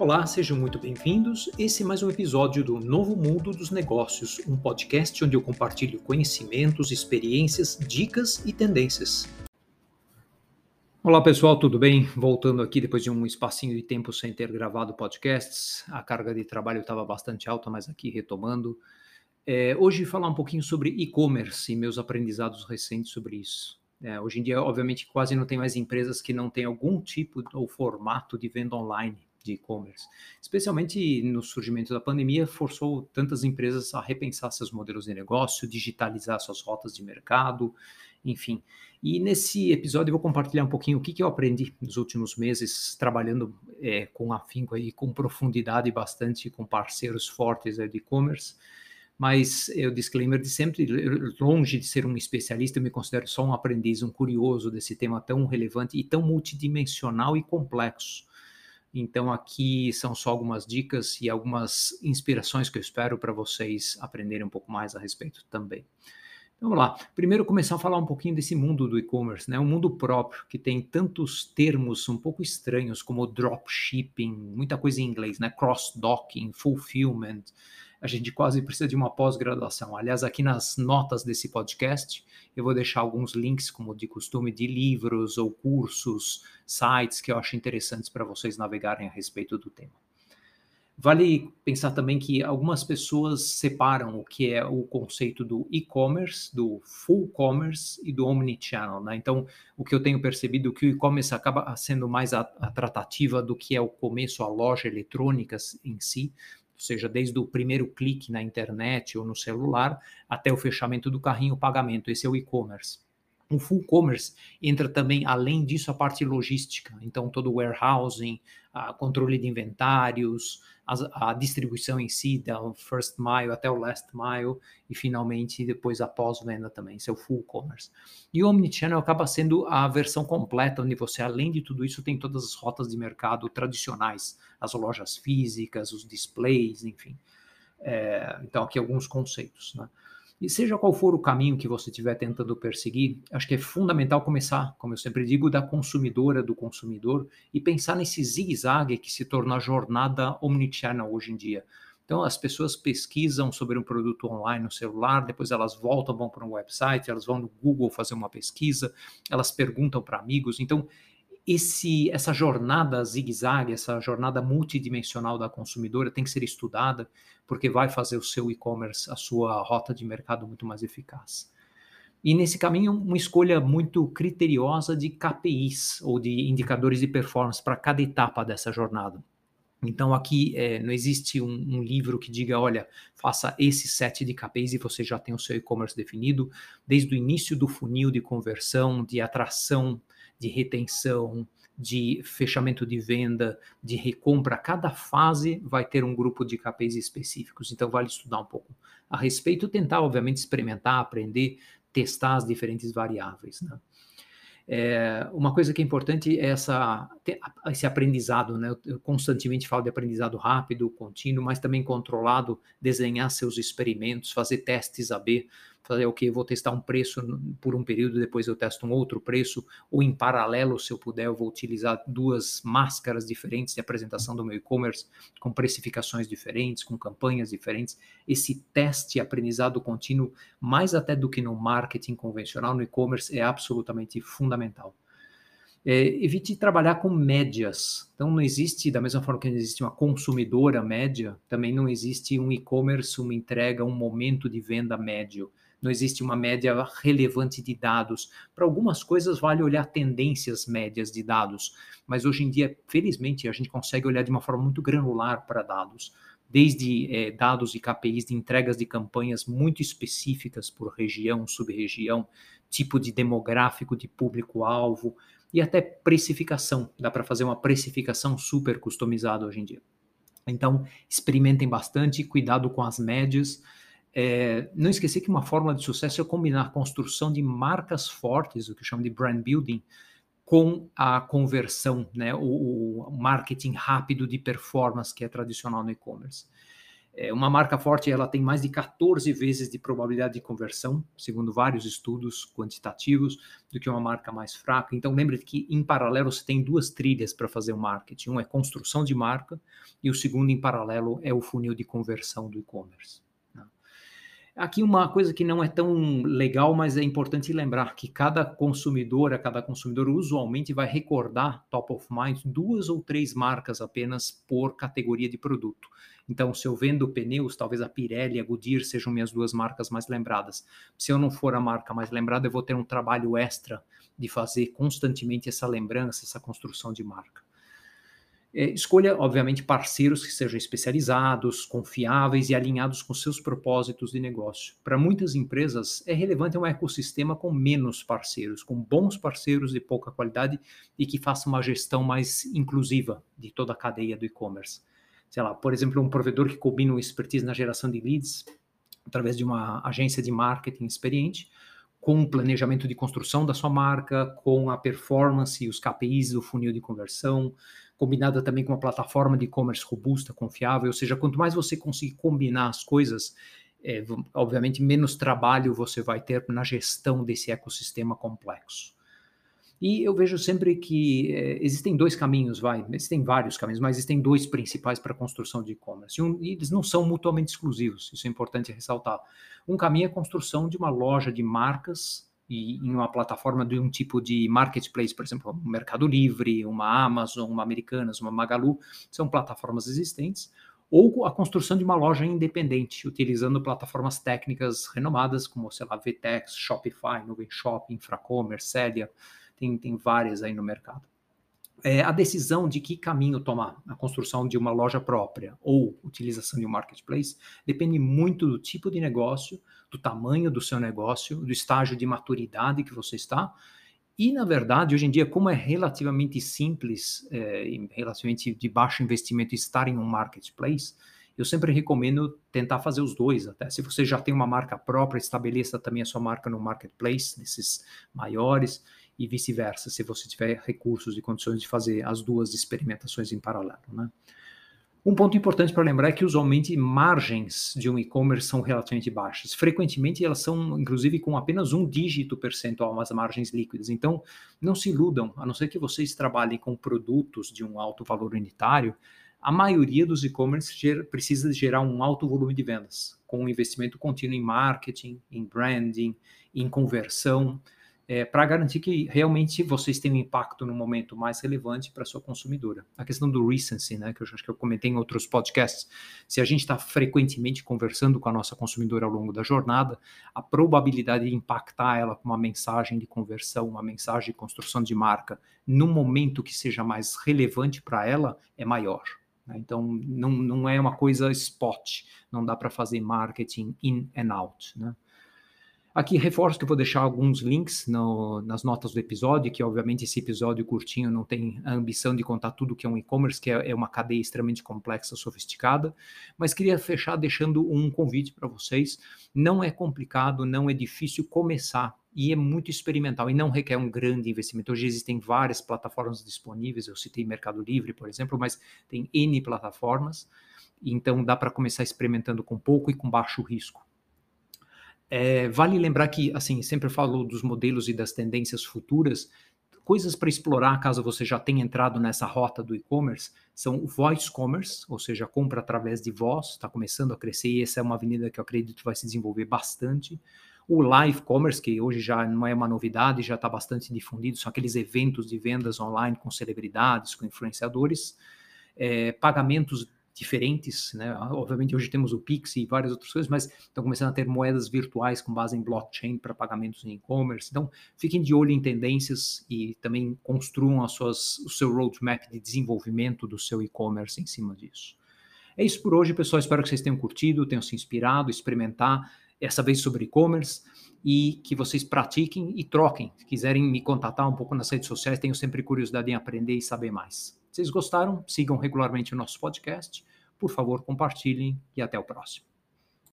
Olá, sejam muito bem-vindos. Esse é mais um episódio do Novo Mundo dos Negócios, um podcast onde eu compartilho conhecimentos, experiências, dicas e tendências. Olá pessoal, tudo bem? Voltando aqui depois de um espacinho de tempo sem ter gravado podcasts, a carga de trabalho estava bastante alta, mas aqui retomando. É, hoje falar um pouquinho sobre e-commerce e meus aprendizados recentes sobre isso. É, hoje em dia, obviamente, quase não tem mais empresas que não têm algum tipo ou formato de venda online de e-commerce. Especialmente no surgimento da pandemia, forçou tantas empresas a repensar seus modelos de negócio, digitalizar suas rotas de mercado, enfim. E nesse episódio eu vou compartilhar um pouquinho o que, que eu aprendi nos últimos meses, trabalhando é, com afinco e com profundidade bastante com parceiros fortes de e-commerce. Mas é o disclaimer de sempre, longe de ser um especialista, eu me considero só um aprendiz, um curioso desse tema tão relevante e tão multidimensional e complexo então, aqui são só algumas dicas e algumas inspirações que eu espero para vocês aprenderem um pouco mais a respeito também. Então, vamos lá. Primeiro, começar a falar um pouquinho desse mundo do e-commerce, né? Um mundo próprio que tem tantos termos um pouco estranhos como dropshipping, muita coisa em inglês, né? Cross-docking, fulfillment, a gente quase precisa de uma pós-graduação. Aliás, aqui nas notas desse podcast, eu vou deixar alguns links, como de costume, de livros ou cursos, sites que eu acho interessantes para vocês navegarem a respeito do tema. Vale pensar também que algumas pessoas separam o que é o conceito do e-commerce, do full commerce e do omnichannel. Né? Então, o que eu tenho percebido é que o e-commerce acaba sendo mais a, a tratativa do que é o começo, a loja eletrônica em si ou seja, desde o primeiro clique na internet ou no celular até o fechamento do carrinho, o pagamento. Esse é o e-commerce. O full commerce entra também, além disso, a parte logística. Então, todo o warehousing, a controle de inventários, a, a, distribuição em si, da first mile até o last mile, e finalmente depois a pós-venda também, isso é o full commerce. E o Omnichannel acaba sendo a versão completa, onde você, além de tudo isso, tem todas as rotas de mercado tradicionais, as lojas físicas, os displays, enfim. É, então, aqui alguns conceitos, né? E seja qual for o caminho que você estiver tentando perseguir, acho que é fundamental começar, como eu sempre digo, da consumidora, do consumidor, e pensar nesse zigue-zague que se torna a jornada omnichannel hoje em dia. Então, as pessoas pesquisam sobre um produto online no celular, depois elas voltam, vão para um website, elas vão no Google fazer uma pesquisa, elas perguntam para amigos. Então, esse, essa jornada zigue-zague, essa jornada multidimensional da consumidora tem que ser estudada, porque vai fazer o seu e-commerce, a sua rota de mercado muito mais eficaz. E nesse caminho, uma escolha muito criteriosa de KPIs, ou de indicadores de performance, para cada etapa dessa jornada. Então, aqui é, não existe um, um, livro que diga, olha, faça esse set de KPIs e você já tem o seu e-commerce definido, desde o início do funil de conversão, de atração de retenção, de fechamento de venda, de recompra, cada fase vai ter um grupo de KPIs específicos. Então, vale estudar um pouco a respeito, tentar, obviamente, experimentar, aprender, testar as diferentes variáveis. Né? É, uma coisa que é importante é essa, esse aprendizado, né? Eu constantemente falo de aprendizado rápido, contínuo, mas também controlado, desenhar seus experimentos, fazer testes AB, fazer o que vou testar um preço por um período, depois eu testo um outro preço, ou em paralelo, se eu puder, eu vou utilizar duas máscaras diferentes de apresentação do meu e-commerce, com precificações diferentes, com campanhas diferentes. Esse teste aprendizado contínuo, mais até do que no marketing convencional, no e-commerce, é absolutamente fundamental. É, evite trabalhar com médias. Então, não existe, da mesma forma que não existe uma consumidora média, também não existe um e-commerce, uma entrega, um momento de venda médio não existe uma média relevante de dados. Para algumas coisas vale olhar tendências médias de dados, mas hoje em dia, felizmente, a gente consegue olhar de uma forma muito granular para dados, desde é, dados e KPIs de entregas de campanhas muito específicas por região, sub-região, tipo de demográfico de público-alvo e até precificação. Dá para fazer uma precificação super customizada hoje em dia. Então, experimentem bastante, cuidado com as médias. É, não esquecer que uma fórmula de sucesso é combinar a construção de marcas fortes, o que chama de brand building, com a conversão, né, o, o marketing rápido de performance que é tradicional no e-commerce. É, uma marca forte ela tem mais de 14 vezes de probabilidade de conversão, segundo vários estudos quantitativos, do que uma marca mais fraca. Então lembre que em paralelo você tem duas trilhas para fazer o marketing. Um é construção de marca e o segundo em paralelo é o funil de conversão do e-commerce. Aqui uma coisa que não é tão legal, mas é importante lembrar que cada consumidor, a cada consumidor usualmente vai recordar top of mind duas ou três marcas apenas por categoria de produto. Então, se eu vendo pneus, talvez a Pirelli e a Goodyear sejam minhas duas marcas mais lembradas. Se eu não for a marca mais lembrada, eu vou ter um trabalho extra de fazer constantemente essa lembrança, essa construção de marca. É, escolha, obviamente, parceiros que sejam especializados, confiáveis e alinhados com seus propósitos de negócio. Para muitas empresas, é relevante um ecossistema com menos parceiros, com bons parceiros de pouca qualidade e que faça uma gestão mais inclusiva de toda a cadeia do e-commerce. Sei lá, por exemplo, um provedor que combina o expertise na geração de leads através de uma agência de marketing experiente, com o planejamento de construção da sua marca, com a performance e os KPIs do funil de conversão, combinada também com uma plataforma de e-commerce robusta, confiável, ou seja, quanto mais você conseguir combinar as coisas, é, obviamente menos trabalho você vai ter na gestão desse ecossistema complexo. E eu vejo sempre que é, existem dois caminhos, vai, existem vários caminhos, mas existem dois principais para a construção de e-commerce. Um, e eles não são mutuamente exclusivos, isso é importante ressaltar. Um caminho é a construção de uma loja de marcas e em uma plataforma de um tipo de marketplace, por exemplo, um Mercado Livre, uma Amazon, uma Americanas, uma Magalu, são plataformas existentes, ou a construção de uma loja independente, utilizando plataformas técnicas renomadas, como, sei lá, VTEX, Shopify, Nuvem Infracommerce, Celia, tem, tem várias aí no mercado é, a decisão de que caminho tomar, a construção de uma loja própria ou utilização de um marketplace, depende muito do tipo de negócio, do tamanho do seu negócio, do estágio de maturidade que você está. E, na verdade, hoje em dia, como é relativamente simples, é, relativamente de baixo investimento estar em um marketplace, eu sempre recomendo tentar fazer os dois. Até se você já tem uma marca própria, estabeleça também a sua marca no marketplace, desses maiores e vice-versa, se você tiver recursos e condições de fazer as duas experimentações em paralelo. Né? Um ponto importante para lembrar é que usualmente margens de um e-commerce são relativamente baixas. Frequentemente elas são, inclusive, com apenas um dígito percentual as margens líquidas. Então, não se iludam, a não ser que vocês trabalhem com produtos de um alto valor unitário, a maioria dos e-commerce precisa gerar um alto volume de vendas, com um investimento contínuo em marketing, em branding, em conversão é, para garantir que realmente vocês tenham um impacto no momento mais relevante para sua consumidora. A questão do recency, né, que eu acho que eu comentei em outros podcasts, se a gente está frequentemente conversando com a nossa consumidora ao longo da jornada, a probabilidade de impactar ela com uma mensagem de conversão, uma mensagem de construção de marca, no momento que seja mais relevante para ela, é maior. Né? Então, não, não é uma coisa spot, não dá para fazer marketing in and out. Né? Aqui reforço que vou deixar alguns links no, nas notas do episódio, que obviamente esse episódio curtinho não tem a ambição de contar tudo que é um e-commerce, que é, é uma cadeia extremamente complexa, sofisticada, mas queria fechar deixando um convite para vocês. Não é complicado, não é difícil começar e é muito experimental e não requer um grande investimento. Hoje existem várias plataformas disponíveis, eu citei Mercado Livre, por exemplo, mas tem N plataformas, então dá para começar experimentando com pouco e com baixo risco. É, vale lembrar que, assim, sempre falo dos modelos e das tendências futuras, coisas para explorar caso você já tenha entrado nessa rota do e-commerce são o voice commerce, ou seja, compra através de voz, está começando a crescer e essa é uma avenida que eu acredito vai se desenvolver bastante. O live commerce, que hoje já não é uma novidade, já está bastante difundido, são aqueles eventos de vendas online com celebridades, com influenciadores. É, pagamentos diferentes, né? Obviamente hoje temos o Pix e várias outras coisas, mas estão começando a ter moedas virtuais com base em blockchain para pagamentos em e-commerce. Então, fiquem de olho em tendências e também construam as suas, o seu roadmap de desenvolvimento do seu e-commerce em cima disso. É isso por hoje, pessoal. Espero que vocês tenham curtido, tenham se inspirado, experimentar essa vez sobre e-commerce e que vocês pratiquem e troquem. Se quiserem me contatar um pouco nas redes sociais, tenho sempre curiosidade em aprender e saber mais. Se vocês gostaram, sigam regularmente o nosso podcast. Por favor, compartilhem e até o próximo.